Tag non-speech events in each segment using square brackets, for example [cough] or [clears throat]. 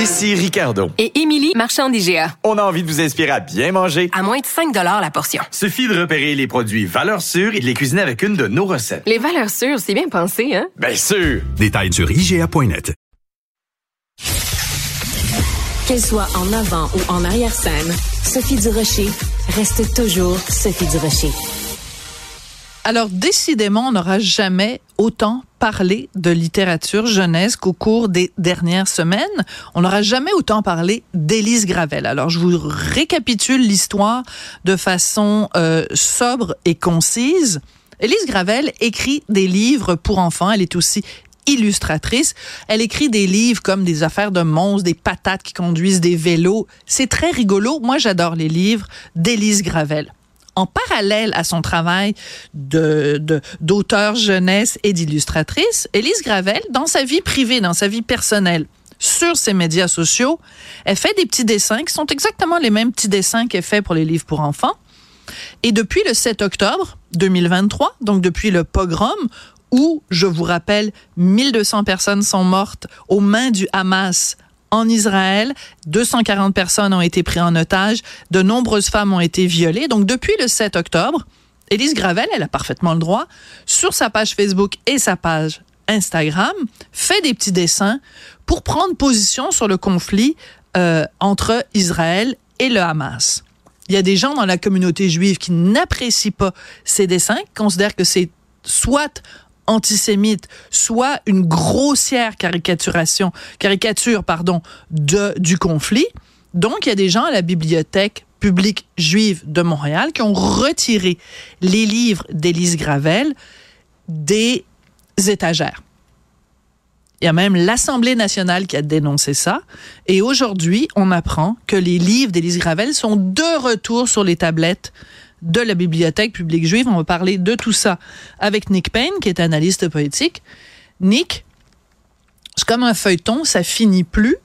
Ici Ricardo. Et Émilie, marchand d'IGA. On a envie de vous inspirer à bien manger. À moins de 5 la portion. Suffit de repérer les produits valeurs sûres et de les cuisiner avec une de nos recettes. Les valeurs sûres, c'est bien pensé, hein? Bien sûr! Détails sur IGA.net. Qu'elle soit en avant ou en arrière-scène, Sophie Durocher reste toujours Sophie Durocher. Alors, décidément, on n'aura jamais autant parlé de littérature jeunesse qu'au cours des dernières semaines. On n'aura jamais autant parlé d'Élise Gravel. Alors, je vous récapitule l'histoire de façon euh, sobre et concise. Élise Gravel écrit des livres pour enfants. Elle est aussi illustratrice. Elle écrit des livres comme des affaires de monstres, des patates qui conduisent des vélos. C'est très rigolo. Moi, j'adore les livres d'Élise Gravel en parallèle à son travail d'auteur jeunesse et d'illustratrice, Élise Gravel, dans sa vie privée, dans sa vie personnelle, sur ses médias sociaux, elle fait des petits dessins qui sont exactement les mêmes petits dessins qu'elle fait pour les livres pour enfants. Et depuis le 7 octobre 2023, donc depuis le pogrom, où, je vous rappelle, 1200 personnes sont mortes aux mains du Hamas en Israël. 240 personnes ont été prises en otage. De nombreuses femmes ont été violées. Donc, depuis le 7 octobre, Élise Gravel, elle a parfaitement le droit, sur sa page Facebook et sa page Instagram, fait des petits dessins pour prendre position sur le conflit euh, entre Israël et le Hamas. Il y a des gens dans la communauté juive qui n'apprécient pas ces dessins, qui considèrent que c'est soit antisémite, soit une grossière caricature, pardon, de, du conflit. Donc, il y a des gens à la bibliothèque publique juive de Montréal qui ont retiré les livres d'Élise Gravel des étagères. Il y a même l'Assemblée nationale qui a dénoncé ça. Et aujourd'hui, on apprend que les livres d'Élise Gravel sont de retour sur les tablettes de la Bibliothèque publique juive. On va parler de tout ça avec Nick Payne, qui est analyste politique. Nick, c'est comme un feuilleton, ça finit plus.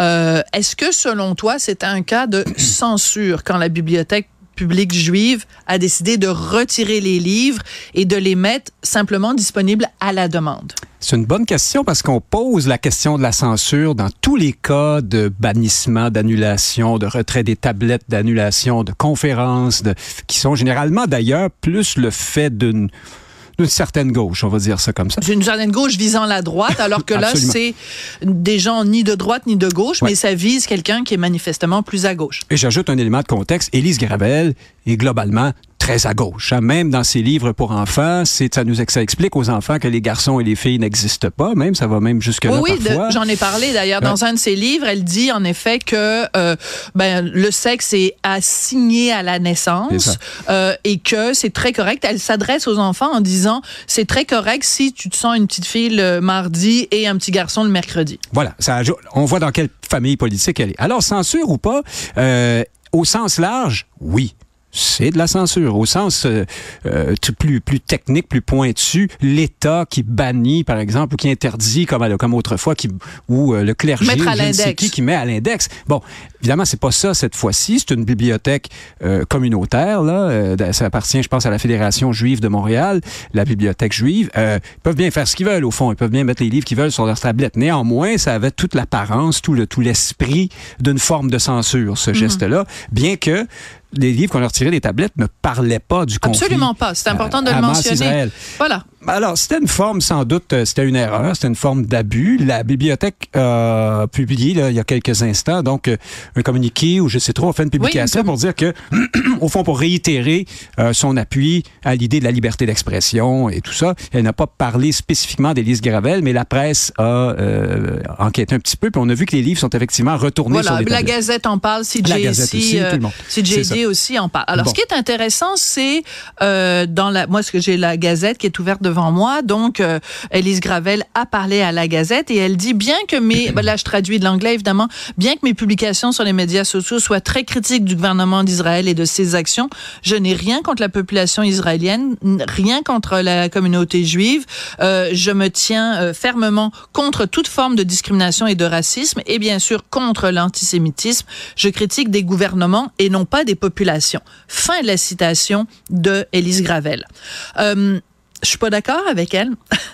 Euh, est-ce que, selon toi, c'est un cas de censure quand la Bibliothèque publique juive a décidé de retirer les livres et de les mettre simplement disponibles à la demande? C'est une bonne question parce qu'on pose la question de la censure dans tous les cas de bannissement, d'annulation, de retrait des tablettes, d'annulation, de conférences, qui sont généralement d'ailleurs plus le fait d'une d'une certaine gauche, on va dire ça comme ça. D'une certaine gauche visant la droite, alors que là, c'est des gens ni de droite ni de gauche, mais ça vise quelqu'un qui est manifestement plus à gauche. Et j'ajoute un élément de contexte. Élise Gravel est globalement très à gauche. Hein. Même dans ses livres pour enfants, c'est ça nous ça explique aux enfants que les garçons et les filles n'existent pas. Même ça va même jusque là oui, Oui, j'en ai parlé d'ailleurs dans un de ses livres. Elle dit en effet que euh, ben, le sexe est assigné à la naissance euh, et que c'est très correct. Elle s'adresse aux enfants en disant c'est très correct si tu te sens une petite fille le mardi et un petit garçon le mercredi. Voilà, ça, on voit dans quelle famille politique elle est. Alors censure ou pas, euh, au sens large, oui c'est de la censure au sens euh, euh, plus plus technique, plus pointu. L'État qui bannit, par exemple, ou qui interdit, comme comme autrefois, qui ou euh, le clergé, qui, qui met à l'index. Bon, évidemment, c'est pas ça cette fois-ci. C'est une bibliothèque communautaire. Là, ça appartient, je pense, à la Fédération juive de Montréal, la bibliothèque juive. ils peuvent bien faire ce qu'ils veulent au fond. Ils peuvent bien mettre les livres qu'ils veulent sur leur tablette. Néanmoins, ça avait toute l'apparence, tout le tout l'esprit d'une forme de censure, ce mhm. geste-là, bien que les livres qu'on a retirés des tablettes ne parlaient pas du conflit. Absolument pas. C'est important de le mentionner. Voilà. Alors, c'était une forme, sans doute, euh, c'était une erreur, c'était une forme d'abus. La bibliothèque a publié, il y a quelques instants, donc, euh, un communiqué où je sais trop, a fait une publication pour dire que, [clears throat] au fond, pour réitérer euh, son appui à l'idée de la liberté d'expression et tout ça, elle n'a pas parlé spécifiquement d'Élise Gravel, mais la presse a enquêté un petit peu, puis on a vu que les livres sont effectivement retournés sur les la Gazette en parle, CJ aussi, CJD aussi en parle. Alors, ce qui est intéressant, c'est dans la, moi, ce que j'ai la Gazette qui est ouverte de devant moi. Donc, euh, Elise Gravel a parlé à la Gazette et elle dit bien que mes, [clears throat] ben là je traduis de l'anglais évidemment, bien que mes publications sur les médias sociaux soient très critiques du gouvernement d'Israël et de ses actions, je n'ai rien contre la population israélienne, rien contre la communauté juive. Euh, je me tiens euh, fermement contre toute forme de discrimination et de racisme et bien sûr contre l'antisémitisme. Je critique des gouvernements et non pas des populations. Fin de la citation de Elise Gravel. Euh, je suis pas d'accord avec elle.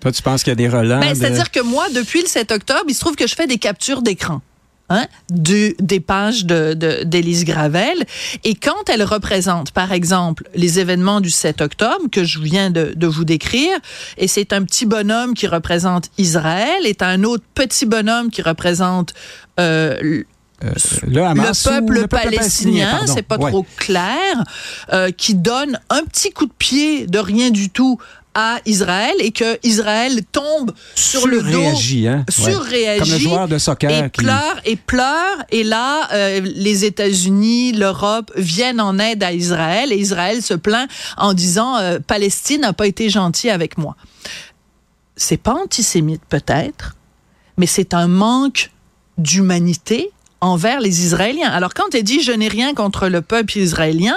Toi, tu penses qu'il y a des relents? Ben, C'est-à-dire que moi, depuis le 7 octobre, il se trouve que je fais des captures d'écran. Hein, du, des pages de, de, d'Élise Gravel. Et quand elle représente, par exemple, les événements du 7 octobre que je viens de, de vous décrire, et c'est un petit bonhomme qui représente Israël, et un autre petit bonhomme qui représente euh, Euh, le, Hamas le ou peuple le peuple palestinien, c'est pas Ouais. trop clair, euh, qui donne un petit coup de pied de rien du tout à Israël et que Israël tombe sur le dos, Surréagit, hein? Ouais. surréagit, Comme le joueur de soccer et qui- pleure et pleure. Et là, euh, les États-Unis, l'Europe viennent en aide à Israël et Israël se plaint en disant euh, Palestine n'a pas été gentil avec moi. C'est pas antisémite peut-être, mais c'est un manque d'humanité envers les Israéliens. Alors quand elle dit je n'ai rien contre le peuple israélien,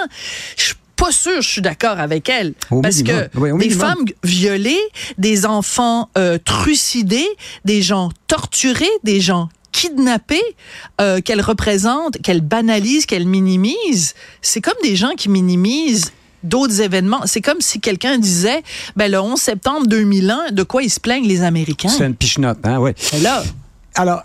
je pas sûre, je suis d'accord avec elle, Au parce minimum. que Oui, des minimum. femmes violées, des enfants euh, trucidés, des gens torturés, des gens kidnappés, euh, qu'elle représente, qu'elle banalise, qu'elle minimise, c'est comme des gens qui minimisent d'autres événements. C'est comme si quelqu'un disait, ben, le 11 septembre 2001, de quoi ils se plaignent les Américains? C'est une pichenote, hein. Et là, Alors,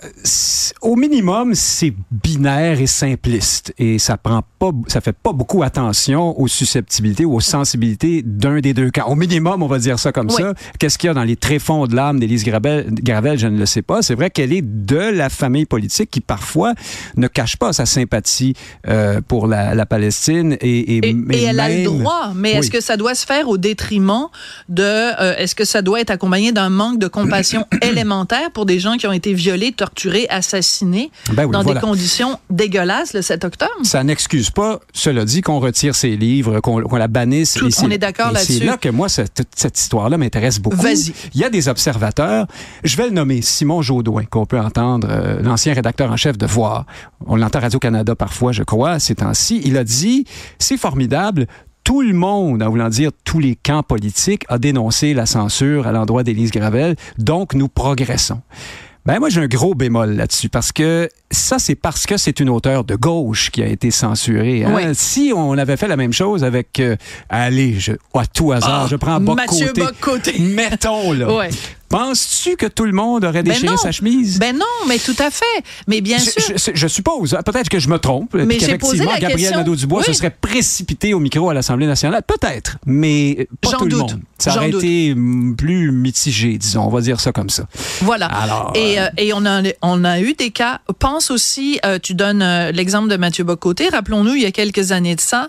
au minimum, c'est binaire et simpliste et ça prend pas, ça fait pas beaucoup attention aux susceptibilités ou aux sensibilités d'un des deux camps. Au minimum, on va dire ça comme Oui. ça. Qu'est-ce qu'il y a dans les tréfonds de l'âme d'Élise Gravel, Gravel, je ne le sais pas. C'est vrai qu'elle est de la famille politique qui parfois ne cache pas sa sympathie euh, pour la, la Palestine et, elle a le droit, mais Oui. est-ce que ça doit se faire au détriment de... euh, est-ce que ça doit être accompagné d'un manque de compassion [clears throat] élémentaire pour des gens qui ont été violés, torturés, assassinés Ben oui, dans voilà. des conditions dégueulasses le 7 octobre? Ça n'excuse pas, cela dit, qu'on retire ses livres, qu'on qu'on la bannisse. Tout- on est d'accord là-dessus. C'est là que moi, cette, cette histoire-là m'intéresse beaucoup. Vas-y. Il y a des observateurs. Je vais le nommer Simon Jaudoin, qu'on peut entendre, euh, l'ancien rédacteur en chef de Voir. On l'entend à Radio-Canada parfois, je crois, ces temps-ci. Il a dit, c'est formidable, tout le monde, en voulant dire tous les camps politiques, a dénoncé la censure à l'endroit d'Élise Gravel, donc nous progressons. Ben moi j'ai un gros bémol là-dessus parce que ça c'est parce que c'est une auteure de gauche qui a été censurée. hein. Oui. Si on avait fait la même chose avec euh, allez, je, à tout hasard, Ah, je prends Mathieu. Bock-Côté. Mettons là. [laughs] Ouais. Penses-tu que tout le monde aurait Ben déchiré sa chemise? Ben non, mais tout à fait. Mais bien je, sûr. je- je suppose, hein, peut-être que je me trompe, Mais qu'effectivement, Gabriel question. Nadeau-Dubois se serait précipité au micro à l'Assemblée nationale. Peut-être, mais pas tout le monde. Ça aurait doute. été mm, plus mitigé, disons, on va dire ça comme ça. Voilà. Alors, et, euh, euh, et on, a, on a eu des cas. Pense aussi, euh, tu donnes euh, l'exemple de Mathieu Bocoté. Rappelons-nous, il y a quelques années de ça,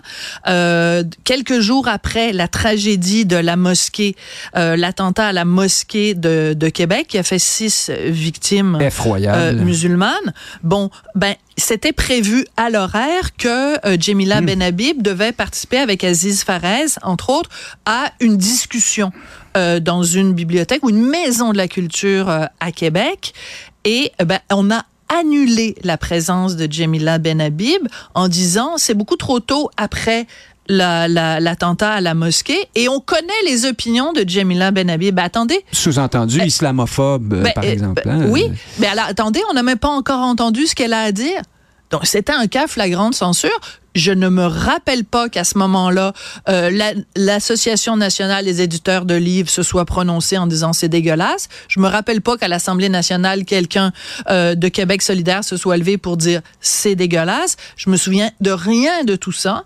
quelques jours après la tragédie de la mosquée, l'attentat à la mosquée de, de Québec, qui a fait six victimes euh, musulmanes. Bon, ben c'était prévu à l'horaire que euh, Jemila Benhabib devait participer avec Aziz Farez, entre autres, à une discussion euh, dans une bibliothèque ou une maison de la culture euh, à Québec. Et ben, on a annulé la présence de Jemila Benhabib en disant c'est beaucoup trop tôt après la- la- l'attentat à la mosquée et on connaît les opinions de Jemila Benhabib. Ben, attendez, Sous-entendu, islamophobe, euh, ben, par euh, exemple. ben, hein. Oui, mais alors, attendez, on n'a même pas encore entendu ce qu'elle a à dire. Donc, c'était un cas flagrant de censure. Je ne me rappelle pas qu'à ce moment-là, euh, la- l'Association nationale des éditeurs de livres se soit prononcée en disant c'est dégueulasse. Je me rappelle pas qu'à l'Assemblée nationale, quelqu'un euh, de Québec solidaire se soit levé pour dire c'est dégueulasse. Je me souviens de rien de tout ça.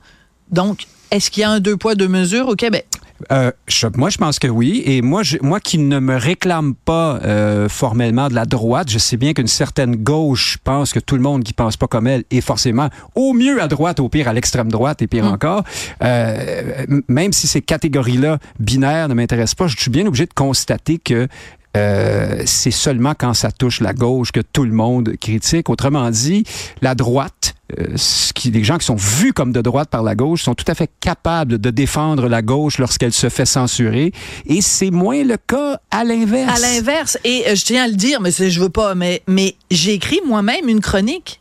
Donc, est-ce qu'il y a un deux poids, deux mesures au Québec? Euh, je- moi, je pense que oui. Et moi, je- moi qui ne me réclame pas euh, formellement de la droite, je sais bien qu'une certaine gauche pense que tout le monde qui pense pas comme elle est forcément au mieux à droite, au pire à l'extrême droite et pire encore. Euh, même si ces catégories-là binaires ne m'intéressent pas, je suis bien obligé de constater que euh, c'est seulement quand ça touche la gauche que tout le monde critique. Autrement dit, la droite, ce qui, les gens qui sont vus comme de droite par la gauche sont tout à fait capables de défendre la gauche lorsqu'elle se fait censurer. Et c'est moins le cas à l'inverse. À l'inverse, et euh, je tiens à le dire, mais je veux pas, mais, mais j'ai écrit moi-même une chronique.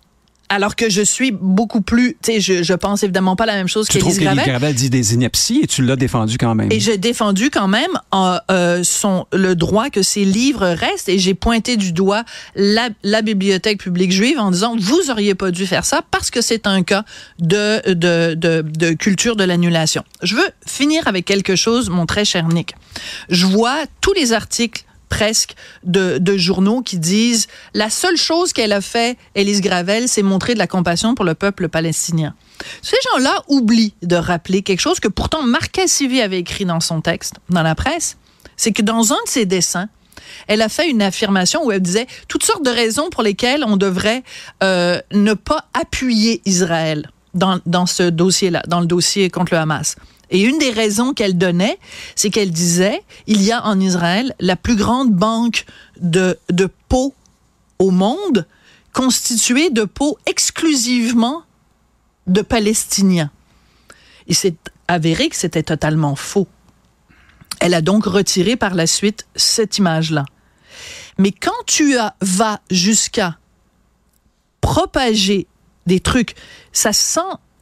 Alors que je suis beaucoup plus, tu sais, je, je pense évidemment pas la même chose Tu trouves qu'Élise Gravel. Gravel dit des inepties et tu l'as défendu quand même? Et j'ai défendu quand même euh, euh, son, le droit que ces livres restent et j'ai pointé du doigt la, la bibliothèque publique juive en disant vous auriez pas dû faire ça parce que c'est un cas de, de, de, de culture de l'annulation. Je veux finir avec quelque chose, mon très cher Nick. Je vois tous les articles presque de, journaux qui disent la seule chose qu'elle a fait, Élise Gravel, c'est montrer de la compassion pour le peuple palestinien. Ces gens-là oublient de rappeler quelque chose que pourtant Marc avait écrit dans son texte, dans la presse, c'est que dans un de ses dessins, elle a fait une affirmation où elle disait toutes sortes de raisons pour lesquelles on devrait euh, ne pas appuyer Israël dans, dans ce dossier-là, dans le dossier contre le Hamas. Et une des raisons qu'elle donnait, c'est qu'elle disait, il y a en Israël la plus grande banque de, de au monde, constituée de peau exclusivement de Palestiniens. Il s'est avéré que c'était totalement faux. Elle a donc retiré par la suite cette image-là. Mais quand tu as, vas jusqu'à propager des trucs, ça sent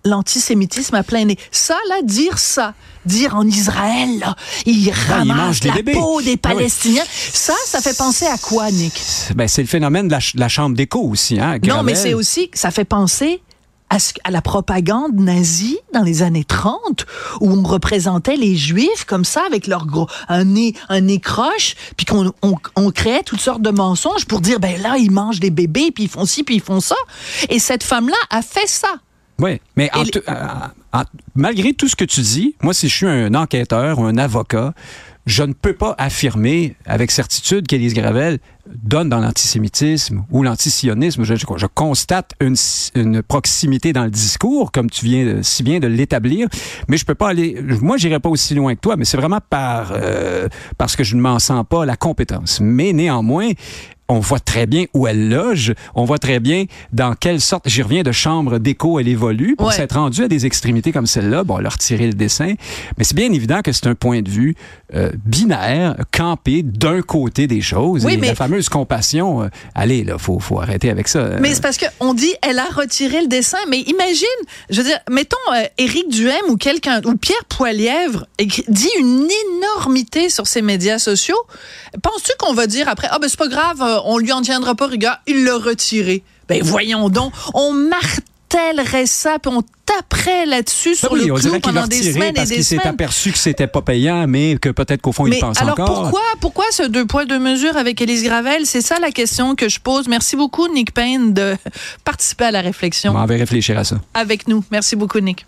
l'antisémitisme à plein nez. Ça, là, dire ça, dire en Israël, là, ils ramassent des la bébés. peau des Ah oui. Palestiniens, ça, ça fait penser à quoi, Nick? Ben, c'est le phénomène de la, ch- la chambre d'écho aussi. Hein, Non, mais c'est aussi, ça fait penser à, ce- à la propagande nazie dans les années 30, où on représentait les Juifs comme ça, avec leur gros, un nez, un nez croche, puis qu'on on, on créait toutes sortes de mensonges pour dire, ben là, ils mangent des bébés, puis ils font ci, puis ils font ça. Et cette femme-là a fait ça. Oui, mais en euh, en- malgré tout ce que tu dis, moi, si je suis un enquêteur ou un avocat, je ne peux pas affirmer avec certitude qu'Élise Gravel donne dans l'antisémitisme ou l'antisionisme. Je, constate une, une proximité dans le discours, comme tu viens de- si bien de l'établir, mais je peux pas aller. Moi, j'irai pas aussi loin que toi, mais c'est vraiment par euh, parce que je ne m'en sens pas la compétence. Mais néanmoins, on voit très bien où elle loge, on voit très bien dans quelle sorte, j'y reviens de chambre d'écho, elle évolue pour Ouais. s'être rendue à des extrémités comme celle-là. Bon, a retiré le dessin, mais c'est bien évident que c'est un point de vue euh, binaire, campé d'un côté des choses. Oui, et mais- la fameuse compassion, euh, allez, là, faut, arrêter avec ça. Mais c'est parce qu'on dit elle a retiré le dessin. Mais imagine, je veux dire, mettons euh, Éric Duhem ou quelqu'un ou Pierre Poilièvre dit une énormité sur ses médias sociaux. Penses-tu qu'on va dire après ah ben c'est pas grave, euh, on lui en tiendra pas rigueur, il l'a retiré? Ben voyons donc, on martèlerait ça puis on taperait là-dessus sur Ben oui, le clou pendant des semaines et des qu'il s'est semaines. aperçu que c'était pas payant, mais que peut-être qu'au fond, il pense alors encore. pourquoi, pourquoi ce deux poids deux mesures avec Élise Gravel? C'est ça la question que je pose. Merci beaucoup Nick Payne de participer à la réflexion On va réfléchir à ça. avec nous. Merci beaucoup Nick.